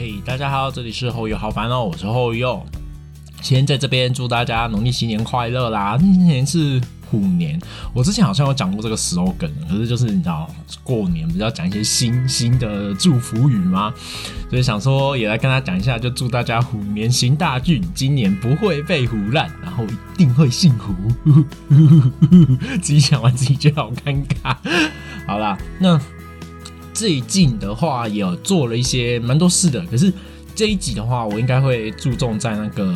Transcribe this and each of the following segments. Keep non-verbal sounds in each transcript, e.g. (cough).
嘿，大家好，这里是后友好烦哦，我是后友。先在这边祝大家农历新年快乐啦！今年是虎年，我之前好像有讲过这个 slogan，可是就是你知道过年不是要讲一些新新的祝福语吗？所以想说也来跟大家讲一下，就祝大家虎年行大运，今年不会被虎烂，然后一定会幸福。(laughs) 自己讲完自己觉得好尴尬。好啦，那。最近的话也做了一些蛮多事的，可是这一集的话，我应该会注重在那个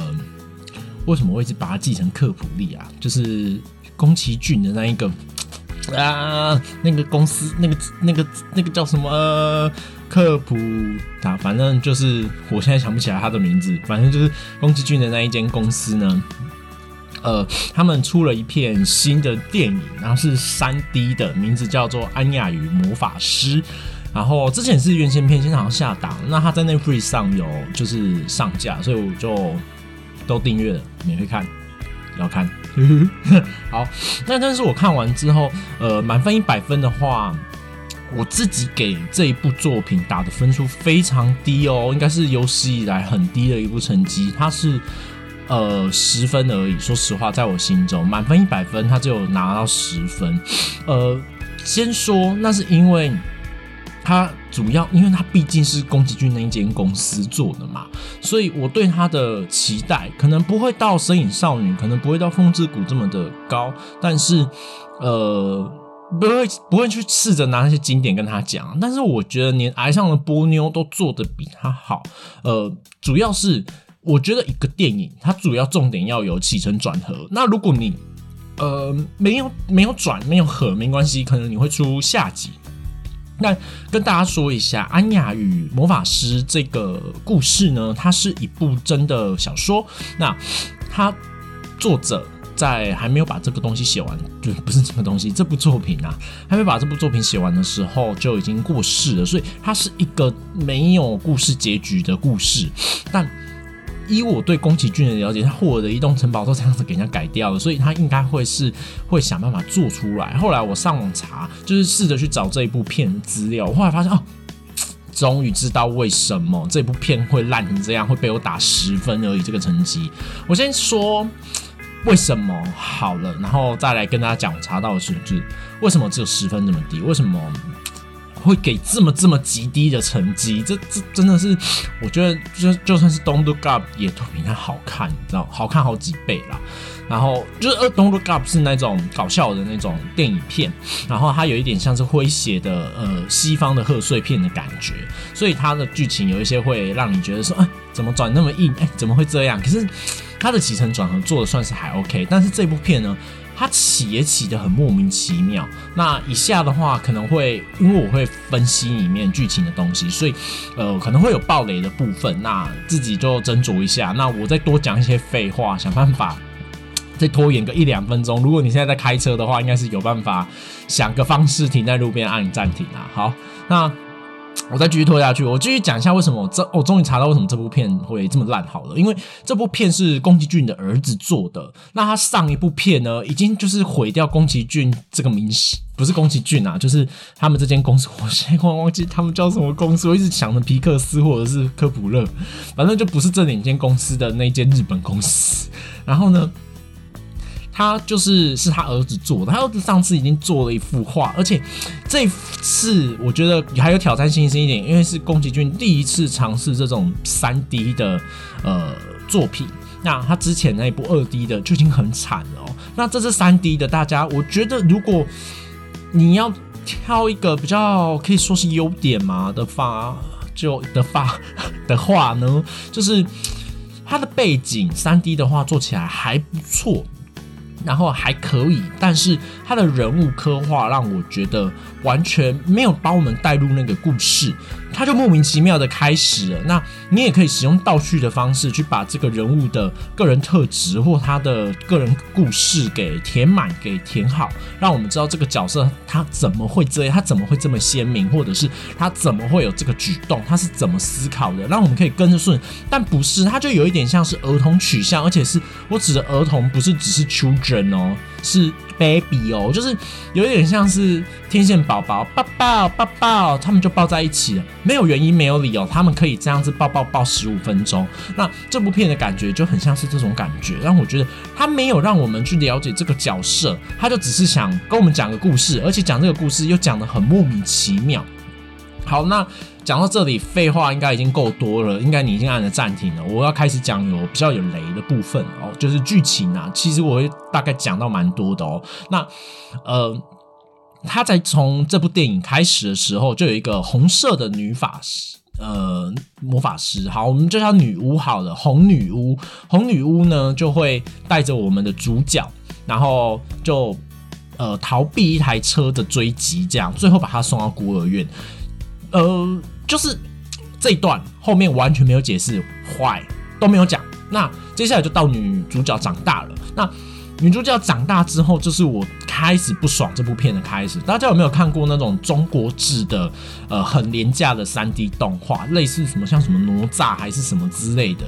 为什么会一直把它记成克普利啊？就是宫崎骏的那一个 (tsk) 啊，那个公司，那个那个那个叫什么克普啊？反正就是我现在想不起来他的名字，反正就是宫崎骏的那一间公司呢。呃，他们出了一片新的电影，然后是三 D 的，名字叫做《安雅与魔法师》。然后之前是原先片，现在好像下档。那他在 Netflix 上有就是上架，所以我就都订阅了，免费看，要看。(laughs) 好，那但是我看完之后，呃，满分一百分的话，我自己给这一部作品打的分数非常低哦，应该是有史以来很低的一部成绩。它是。呃，十分而已。说实话，在我心中，满分一百分，他只有拿到十分。呃，先说，那是因为他主要，因为他毕竟是宫崎骏那一间公司做的嘛，所以我对他的期待可能不会到《身影少女》，可能不会到《风之谷》这么的高，但是呃，不会不会去试着拿那些经典跟他讲。但是我觉得连《爱上了波妞》都做的比他好。呃，主要是。我觉得一个电影，它主要重点要有起承转合。那如果你呃没有没有转没有合，没关系，可能你会出下集。那跟大家说一下，《安雅与魔法师》这个故事呢，它是一部真的小说。那它作者在还没有把这个东西写完，就不是这个东西，这部作品啊，还没把这部作品写完的时候就已经过世了。所以它是一个没有故事结局的故事，但。以我对宫崎骏的了解，他霍尔的移动城堡都这样子给人家改掉了，所以他应该会是会想办法做出来。后来我上网查，就是试着去找这一部片资料，我后来发现哦，终于知道为什么这部片会烂成这样，会被我打十分而已这个成绩。我先说为什么好了，然后再来跟大家讲我查到的是，就是为什么只有十分这么低？为什么？会给这么这么极低的成绩，这这真的是，我觉得就就算是 Don't Look Up 也都比它好看，你知道，好看好几倍啦。然后就是呃 Don't Look Up 是那种搞笑的那种电影片，然后它有一点像是诙谐的呃西方的贺岁片的感觉，所以它的剧情有一些会让你觉得说，哎，怎么转那么硬？哎，怎么会这样？可是它的起承转合做的算是还 OK，但是这部片呢？它起也起的很莫名其妙。那以下的话可能会，因为我会分析里面剧情的东西，所以呃可能会有暴雷的部分。那自己就斟酌一下。那我再多讲一些废话，想办法 (laughs) 再拖延个一两分钟。如果你现在在开车的话，应该是有办法想个方式停在路边按暂停啊。好，那。(tsk) 我再继续拖下去，我继续讲一下为什么我这我终于查到为什么这部片会这么烂好了，因为这部片是宫崎骏的儿子做的，那他上一部片呢，已经就是毁掉宫崎骏这个名声，不是宫崎骏啊，就是他们这间公司，我现在忘记他们叫什么公司，我一直想着皮克斯或者是科普勒，反正就不是这两间公司的那间日本公司，然后呢？他就是是他儿子做的，他儿子上次已经做了一幅画，而且这次我觉得还有挑战性一点，因为是宫崎骏第一次尝试这种三 D 的呃作品。那他之前那一部二 D 的就已经很惨了哦。那这是三 D 的，大家我觉得如果你要挑一个比较可以说是优点嘛的话，就的话的话呢，就是它的背景三 D 的话做起来还不错。然后还可以，但是他的人物刻画让我觉得完全没有把我们带入那个故事，他就莫名其妙的开始了。那你也可以使用倒叙的方式去把这个人物的个人特质或他的个人故事给填满、给填好，让我们知道这个角色他怎么会这样，他怎么会这么鲜明，或者是他怎么会有这个举动，他是怎么思考的，让我们可以跟着顺。但不是，他就有一点像是儿童取向，而且是我指的儿童，不是只是 children。哦，是 baby 哦，就是有点像是天线宝宝抱抱抱抱，他们就抱在一起了，没有原因没有理由，他们可以这样子抱抱抱十五分钟。那这部片的感觉就很像是这种感觉，让我觉得他没有让我们去了解这个角色，他就只是想跟我们讲个故事，而且讲这个故事又讲的很莫名其妙。好，那讲到这里，废话应该已经够多了，应该你已经按了暂停了。我要开始讲有比较有雷的部分哦，就是剧情啊，其实我会大概讲到蛮多的哦。那呃，他在从这部电影开始的时候，就有一个红色的女法师，呃，魔法师。好，我们就叫女巫好了，红女巫。红女巫呢，就会带着我们的主角，然后就呃逃避一台车的追击，这样最后把他送到孤儿院。呃，就是这一段后面完全没有解释，坏都没有讲。那接下来就到女主角长大了。那女主角长大之后，就是我开始不爽这部片的开始。大家有没有看过那种中国制的呃很廉价的三 D 动画，类似什么像什么哪吒还是什么之类的，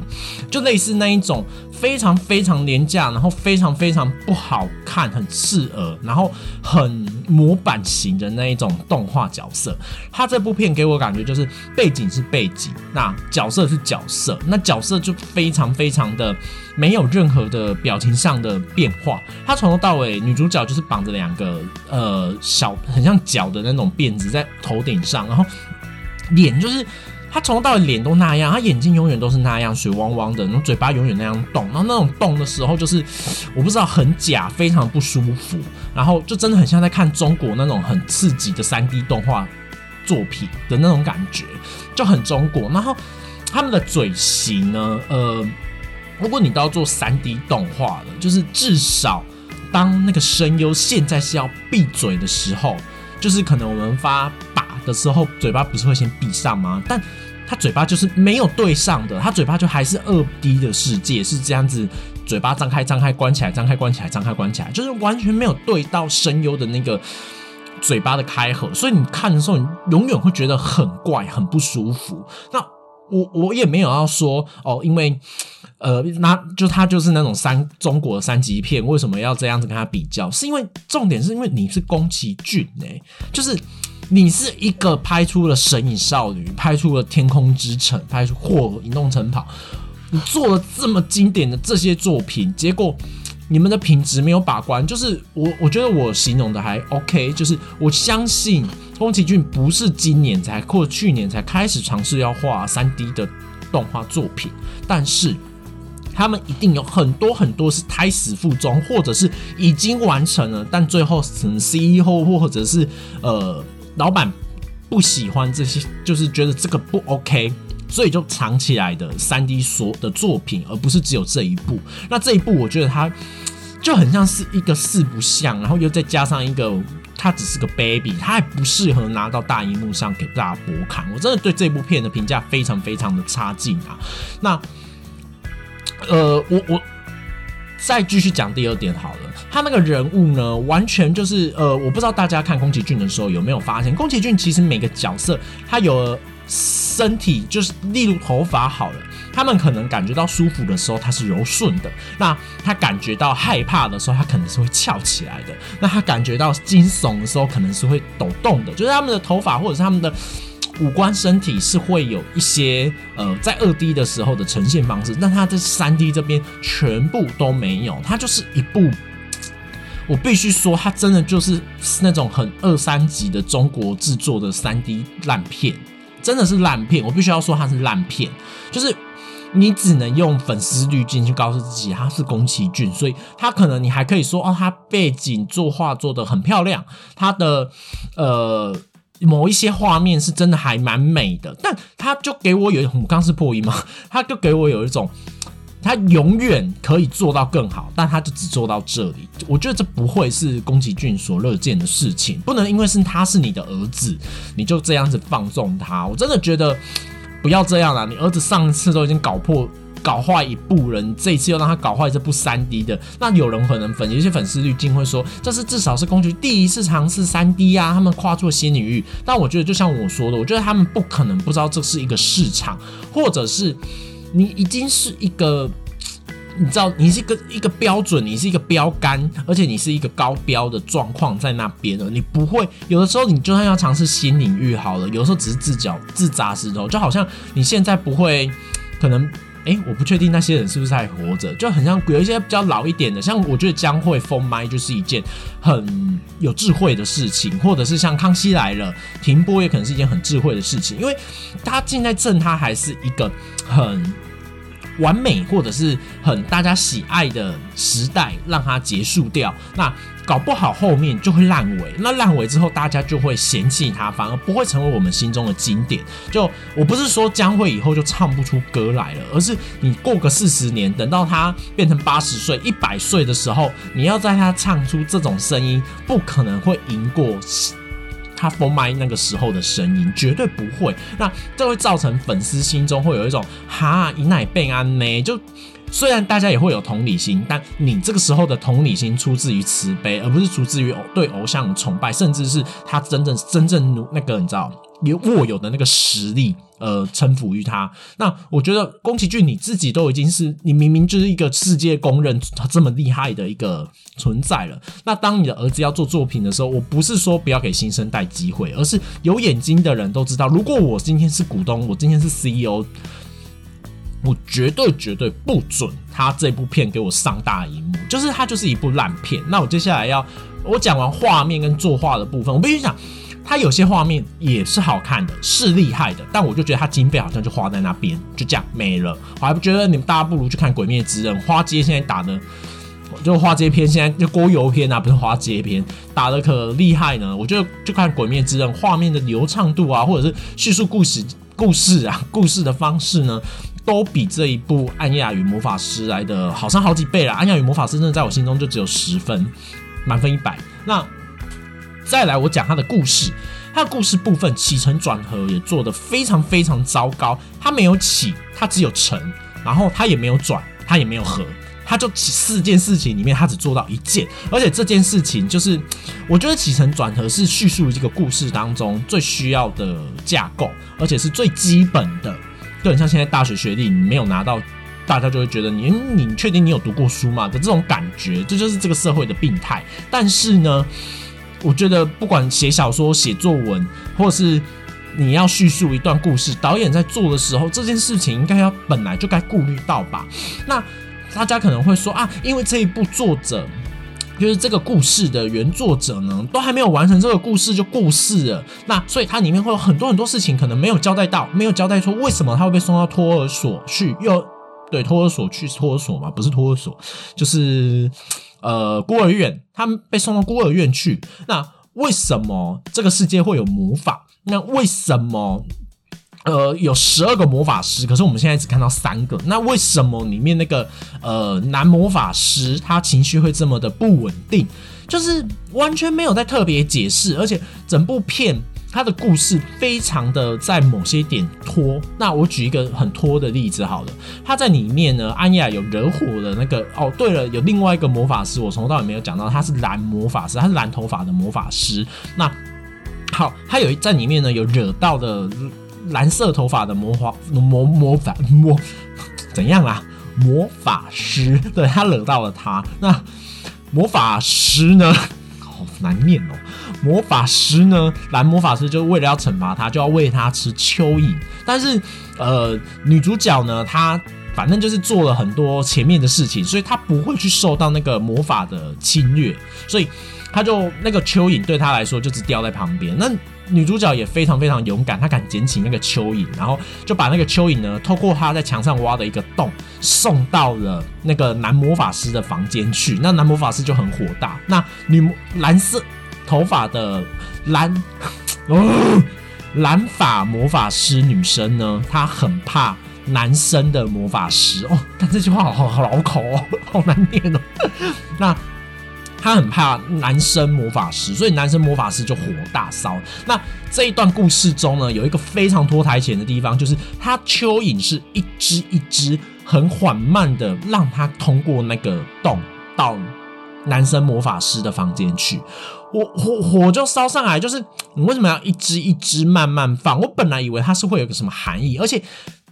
就类似那一种非常非常廉价，然后非常非常不好看，很刺耳，然后很模板型的那一种动画角色。他这部片给我感觉就是背景是背景，那角色是角色，那角色就非常非常的没有任何的表情上的变。化，他从头到尾，女主角就是绑着两个呃小很像脚的那种辫子在头顶上，然后脸就是他从头到尾脸都那样，他眼睛永远都是那样水汪汪的，然后嘴巴永远那样动，然后那种动的时候就是我不知道很假，非常不舒服，然后就真的很像在看中国那种很刺激的三 D 动画作品的那种感觉，就很中国。然后他们的嘴型呢，呃。如果你都要做三 D 动画的，就是至少当那个声优现在是要闭嘴的时候，就是可能我们发把的时候，嘴巴不是会先闭上吗？但他嘴巴就是没有对上的，他嘴巴就还是二 D 的世界是这样子，嘴巴张开张开关起来，张开关起来，张开关起来，就是完全没有对到声优的那个嘴巴的开合，所以你看的时候，你永远会觉得很怪，很不舒服。那我我也没有要说哦，因为。呃，那就他就是那种三中国的三级片，为什么要这样子跟他比较？是因为重点是因为你是宫崎骏呢，就是你是一个拍出了《神隐少女》，拍出了《天空之城》，拍出《或移动城堡》，你做了这么经典的这些作品，结果你们的品质没有把关，就是我我觉得我形容的还 OK，就是我相信宫崎骏不是今年才或去年才开始尝试要画三 D 的动画作品，但是。他们一定有很多很多是胎死腹中，或者是已经完成了，但最后成 CEO 或者是呃老板不喜欢这些，就是觉得这个不 OK，所以就藏起来的三 D 所的作品，而不是只有这一部。那这一部我觉得它就很像是一个四不像，然后又再加上一个它只是个 baby，它还不适合拿到大荧幕上给大家播看。我真的对这部片的评价非常非常的差劲啊！那。呃，我我再继续讲第二点好了。他那个人物呢，完全就是呃，我不知道大家看宫崎骏的时候有没有发现，宫崎骏其实每个角色他有身体，就是例如头发好了，他们可能感觉到舒服的时候，它是柔顺的；那他感觉到害怕的时候，他可能是会翘起来的；那他感觉到惊悚的时候，可能是会抖动的。就是他们的头发或者是他们的。五官身体是会有一些呃，在二 D 的时候的呈现方式，但它在三 D 这边全部都没有，它就是一部，(tsk) 我必须说，它真的就是那种很二三级的中国制作的三 D 烂片，真的是烂片。我必须要说它是烂片，就是你只能用粉丝滤镜去告诉自己它是宫崎骏，所以它可能你还可以说哦，它背景作画做的很漂亮，它的呃。某一些画面是真的还蛮美的，但他就给我有一种，刚是破音吗？(laughs) 他就给我有一种，他永远可以做到更好，但他就只做到这里。我觉得这不会是宫崎骏所乐见的事情，不能因为是他是你的儿子，你就这样子放纵他。我真的觉得不要这样了，你儿子上次都已经搞破。搞坏一部人，这一次又让他搞坏这部三 D 的，那有人可能粉有些粉丝滤镜会说，这是至少是宫崎第一次尝试三 D 啊，他们跨出新领域。但我觉得就像我说的，我觉得他们不可能不知道这是一个市场，或者是你已经是一个你知道，你是一个一个标准，你是一个标杆，而且你是一个高标的状况在那边了。你不会有的时候，你就算要尝试新领域好了，有的时候只是自脚自砸石头，就好像你现在不会可能。哎，我不确定那些人是不是还活着，就很像有一些比较老一点的，像我觉得将会封麦就是一件很有智慧的事情，或者是像康熙来了停播也可能是一件很智慧的事情，因为他现在正他还是一个很。完美或者是很大家喜爱的时代，让它结束掉，那搞不好后面就会烂尾。那烂尾之后，大家就会嫌弃它，反而不会成为我们心中的经典。就我不是说将会以后就唱不出歌来了，而是你过个四十年，等到他变成八十岁、一百岁的时候，你要在他唱出这种声音，不可能会赢过。他封麦那个时候的声音绝对不会，那这会造成粉丝心中会有一种哈以奶被安呢？就虽然大家也会有同理心，但你这个时候的同理心出自于慈悲，而不是出自于对偶像的崇拜，甚至是他真正真正那个你知道。有握有的那个实力，呃，臣服于他。那我觉得宫崎骏你自己都已经是你明明就是一个世界公认这么厉害的一个存在了。那当你的儿子要做作品的时候，我不是说不要给新生代机会，而是有眼睛的人都知道，如果我今天是股东，我今天是 CEO，我绝对绝对不准他这部片给我上大荧幕，就是它就是一部烂片。那我接下来要我讲完画面跟作画的部分，我必须讲。它有些画面也是好看的，是厉害的，但我就觉得它经费好像就花在那边，就这样没了。我还不觉得你们大家不如去看《鬼灭之刃》，花街现在打的，就花街片现在就锅油片啊，不是花街片打的可厉害呢。我觉得就看《鬼灭之刃》，画面的流畅度啊，或者是叙述故事故事啊，故事的方式呢，都比这一部《暗夜与魔法师》来的好上好几倍了。《暗夜与魔法师》真的在我心中就只有十分，满分一百。那。再来，我讲他的故事。他的故事部分起承转合也做得非常非常糟糕。他没有起，他只有承，然后他也没有转，他也没有合，他就起四件事情里面，他只做到一件。而且这件事情就是，我觉得起承转合是叙述这个故事当中最需要的架构，而且是最基本的。就很像现在大学学历，你没有拿到，大家就会觉得你，你确定你有读过书吗？的这种感觉，这就是这个社会的病态。但是呢？我觉得不管写小说、写作文，或者是你要叙述一段故事，导演在做的时候，这件事情应该要本来就该顾虑到吧？那大家可能会说啊，因为这一部作者就是这个故事的原作者呢，都还没有完成这个故事就过世了，那所以它里面会有很多很多事情可能没有交代到，没有交代说为什么他会被送到托儿所去，又对托儿所去托儿所嘛，不是托儿所，就是。呃，孤儿院，他们被送到孤儿院去。那为什么这个世界会有魔法？那为什么呃有十二个魔法师？可是我们现在只看到三个。那为什么里面那个呃男魔法师他情绪会这么的不稳定？就是完全没有在特别解释，而且整部片。他的故事非常的在某些点拖，那我举一个很拖的例子好了，他在里面呢，安雅有惹火的那个哦，对了，有另外一个魔法师，我从头到尾没有讲到，他是蓝魔法师，他是蓝头发的魔法师。那好，他有在里面呢，有惹到的蓝色头发的魔法魔魔法魔怎样啊？魔法师，对他惹到了他。那魔法师呢？好难念哦。魔法师呢？蓝魔法师就为了要惩罚他，就要喂他吃蚯蚓。但是，呃，女主角呢，她反正就是做了很多前面的事情，所以她不会去受到那个魔法的侵略。所以，她就那个蚯蚓对她来说就只掉在旁边。那女主角也非常非常勇敢，她敢捡起那个蚯蚓，然后就把那个蚯蚓呢，透过她在墙上挖的一个洞，送到了那个男魔法师的房间去。那男魔法师就很火大。那女蓝色。头发的蓝哦，(laughs) 蓝发魔法师女生呢？她很怕男生的魔法师哦。但这句话好好好老口哦，(laughs) 好难念哦。那他很怕男生魔法师，所以男生魔法师就火大烧。那这一段故事中呢，有一个非常脱台前的地方，就是他蚯蚓是一只一只很缓慢的让他通过那个洞到男生魔法师的房间去。我火火就烧上来，就是你为什么要一支一支慢慢放？我本来以为它是会有个什么含义，而且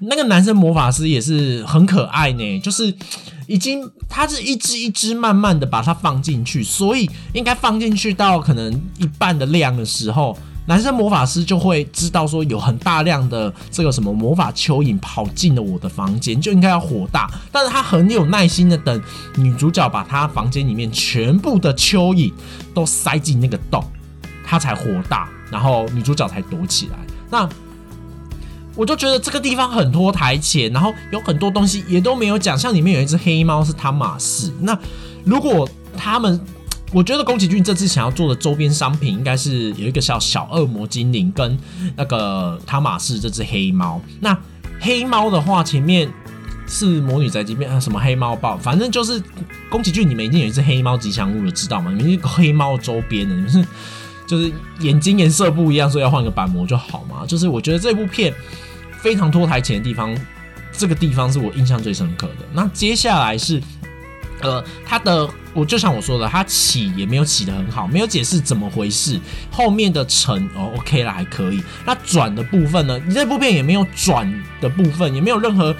那个男生魔法师也是很可爱呢，就是已经他是一支一支慢慢的把它放进去，所以应该放进去到可能一半的量的时候。男生魔法师就会知道说有很大量的这个什么魔法蚯蚓跑进了我的房间，就应该要火大。但是他很有耐心的等女主角把他房间里面全部的蚯蚓都塞进那个洞，他才火大，然后女主角才躲起来。那我就觉得这个地方很拖台前，然后有很多东西也都没有讲，像里面有一只黑猫是汤马士。那如果他们。我觉得宫崎骏这次想要做的周边商品，应该是有一个小小恶魔精灵跟那个汤马士这只黑猫。那黑猫的话，前面是魔女宅急便啊，什么黑猫豹，反正就是宫崎骏，你们已经有一只黑猫吉祥物了，知道吗？你们是黑猫周边的，你们是就是眼睛颜色不一样，所以要换个板模就好嘛。就是我觉得这部片非常脱台前的地方，这个地方是我印象最深刻的。那接下来是。呃，他的我就像我说的，他起也没有起的很好，没有解释怎么回事。后面的成哦，OK 了，还可以。那转的部分呢？你这部片也没有转的部分，也没有任何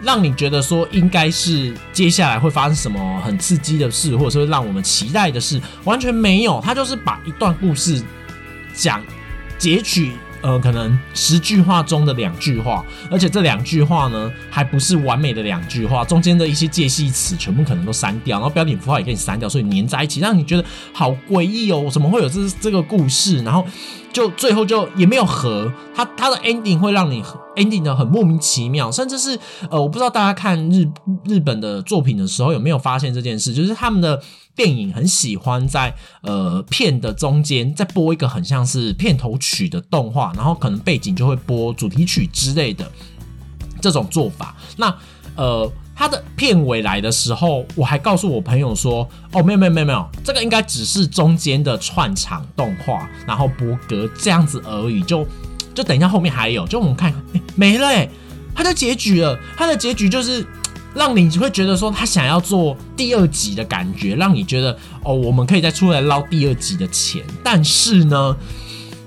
让你觉得说应该是接下来会发生什么很刺激的事，或者说让我们期待的事，完全没有。他就是把一段故事讲截取。呃，可能十句话中的两句话，而且这两句话呢，还不是完美的两句话，中间的一些介系词全部可能都删掉，然后标点符号也给你删掉，所以粘在一起，让你觉得好诡异哦，怎么会有这这个故事？然后就最后就也没有合，它它的 ending 会让你 ending 的很莫名其妙，甚至是呃，我不知道大家看日日本的作品的时候有没有发现这件事，就是他们的。电影很喜欢在呃片的中间再播一个很像是片头曲的动画，然后可能背景就会播主题曲之类的这种做法。那呃，它的片尾来的时候，我还告诉我朋友说：“哦，没有没有没有没有，这个应该只是中间的串场动画，然后播格这样子而已。”就就等一下后面还有，就我们看没了哎，它的结局了，它的结局就是。让你会觉得说他想要做第二集的感觉，让你觉得哦，我们可以再出来捞第二集的钱。但是呢，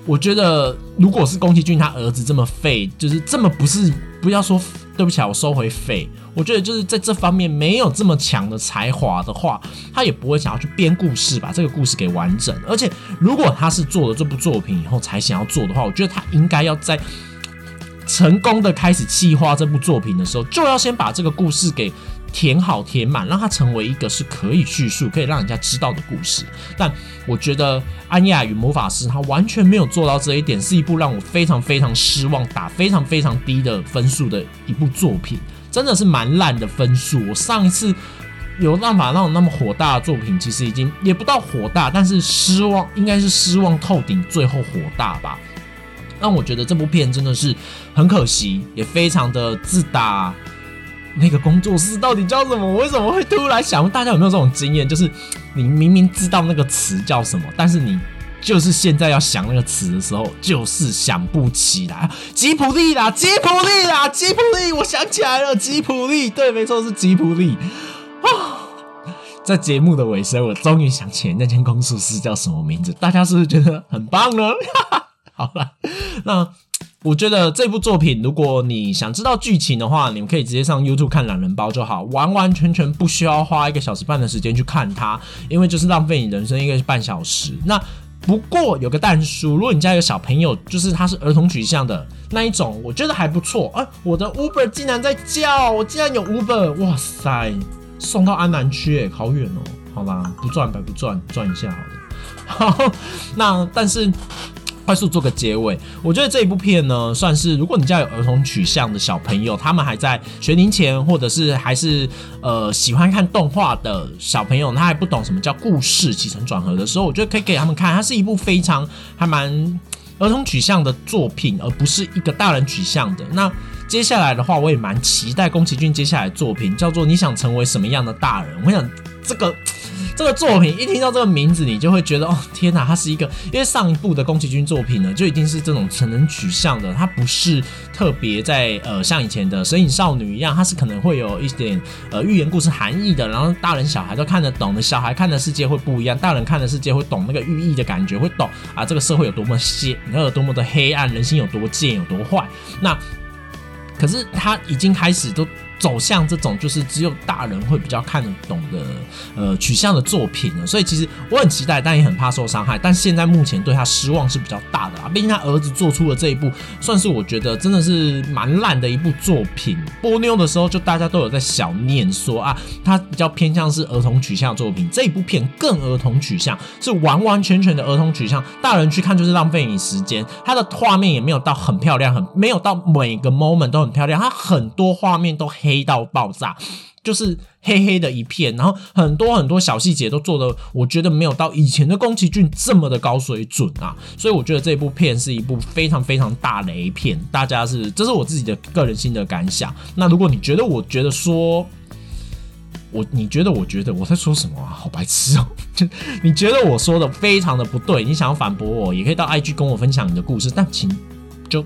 我觉得如果是宫崎骏他儿子这么废，就是这么不是不要说对不起，我收回废。我觉得就是在这方面没有这么强的才华的话，他也不会想要去编故事，把这个故事给完整。而且如果他是做了这部作品以后才想要做的话，我觉得他应该要在。成功的开始计划这部作品的时候，就要先把这个故事给填好填满，让它成为一个是可以叙述、可以让人家知道的故事。但我觉得《安雅与魔法师》他完全没有做到这一点，是一部让我非常非常失望、打非常非常低的分数的一部作品，真的是蛮烂的分数。我上一次有办法让我那么火大的作品，其实已经也不到火大，但是失望应该是失望透顶，最后火大吧。让我觉得这部片真的是很可惜，也非常的自打。那个工作室到底叫什么？我为什么会突然想？大家有没有这种经验？就是你明明知道那个词叫什么，但是你就是现在要想那个词的时候，就是想不起来。吉普力啦，吉普力啦，吉普力！我想起来了，吉普力，对，没错，是吉普力。在节目的尾声，我终于想起来那间工作室叫什么名字。大家是不是觉得很棒呢？(laughs) 好了，那我觉得这部作品，如果你想知道剧情的话，你们可以直接上 YouTube 看懒人包就好，完完全全不需要花一个小时半的时间去看它，因为就是浪费你人生一个半小时。那不过有个蛋叔，如果你家有小朋友，就是他是儿童取向的那一种，我觉得还不错。哎，我的 Uber 竟然在叫，我竟然有 Uber，哇塞，送到安南区，哎，好远哦。好吧，不赚白不赚，赚一下好了。好，那但是。快速做个结尾，我觉得这一部片呢，算是如果你家有儿童取向的小朋友，他们还在学龄前，或者是还是呃喜欢看动画的小朋友，他还不懂什么叫故事起承转合的时候，我觉得可以给他们看，它是一部非常还蛮儿童取向的作品，而不是一个大人取向的。那接下来的话，我也蛮期待宫崎骏接下来作品，叫做《你想成为什么样的大人》。我想这个。这个作品一听到这个名字，你就会觉得哦天哪，它是一个，因为上一部的宫崎骏作品呢，就一定是这种成人取向的，它不是特别在呃像以前的神隐少女一样，它是可能会有一点呃寓言故事含义的，然后大人小孩都看得懂的，小孩看的世界会不一样，大人看的世界会懂那个寓意的感觉，会懂啊这个社会有多么邪，有多么的黑暗，人心有多贱，有多坏。那可是他已经开始都。走向这种就是只有大人会比较看得懂的呃取向的作品了，所以其实我很期待，但也很怕受伤害。但现在目前对他失望是比较大的啦，毕竟他儿子做出了这一部，算是我觉得真的是蛮烂的一部作品。波妞的时候就大家都有在小念说啊，他比较偏向是儿童取向作品，这一部片更儿童取向，是完完全全的儿童取向，大人去看就是浪费你时间。它的画面也没有到很漂亮，很没有到每个 moment 都很漂亮，它很多画面都黑。黑到爆炸，就是黑黑的一片，然后很多很多小细节都做的，我觉得没有到以前的宫崎骏这么的高水准啊，所以我觉得这部片是一部非常非常大雷片。大家是，这是我自己的个人心得感想。那如果你觉得，我觉得说，我你觉得，我觉得我在说什么啊？好白痴哦！(laughs) 就你觉得我说的非常的不对，你想要反驳我，也可以到 IG 跟我分享你的故事，但请就。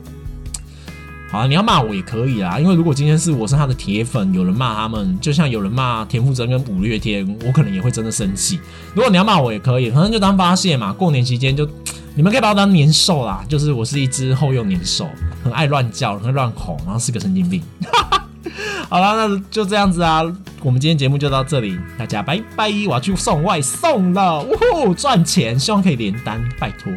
啊，你要骂我也可以啦，因为如果今天是我是他的铁粉，有人骂他们，就像有人骂田馥甄跟五月天，我可能也会真的生气。如果你要骂我也可以，反正就当发泄嘛。过年期间就，你们可以把我当年兽啦，就是我是一只后用年兽，很爱乱叫，很乱吼，然后是个神经病。(laughs) 好了，那就这样子啊，我们今天节目就到这里，大家拜拜，我要去送外送了，呜呼，赚钱，希望可以连单，拜托。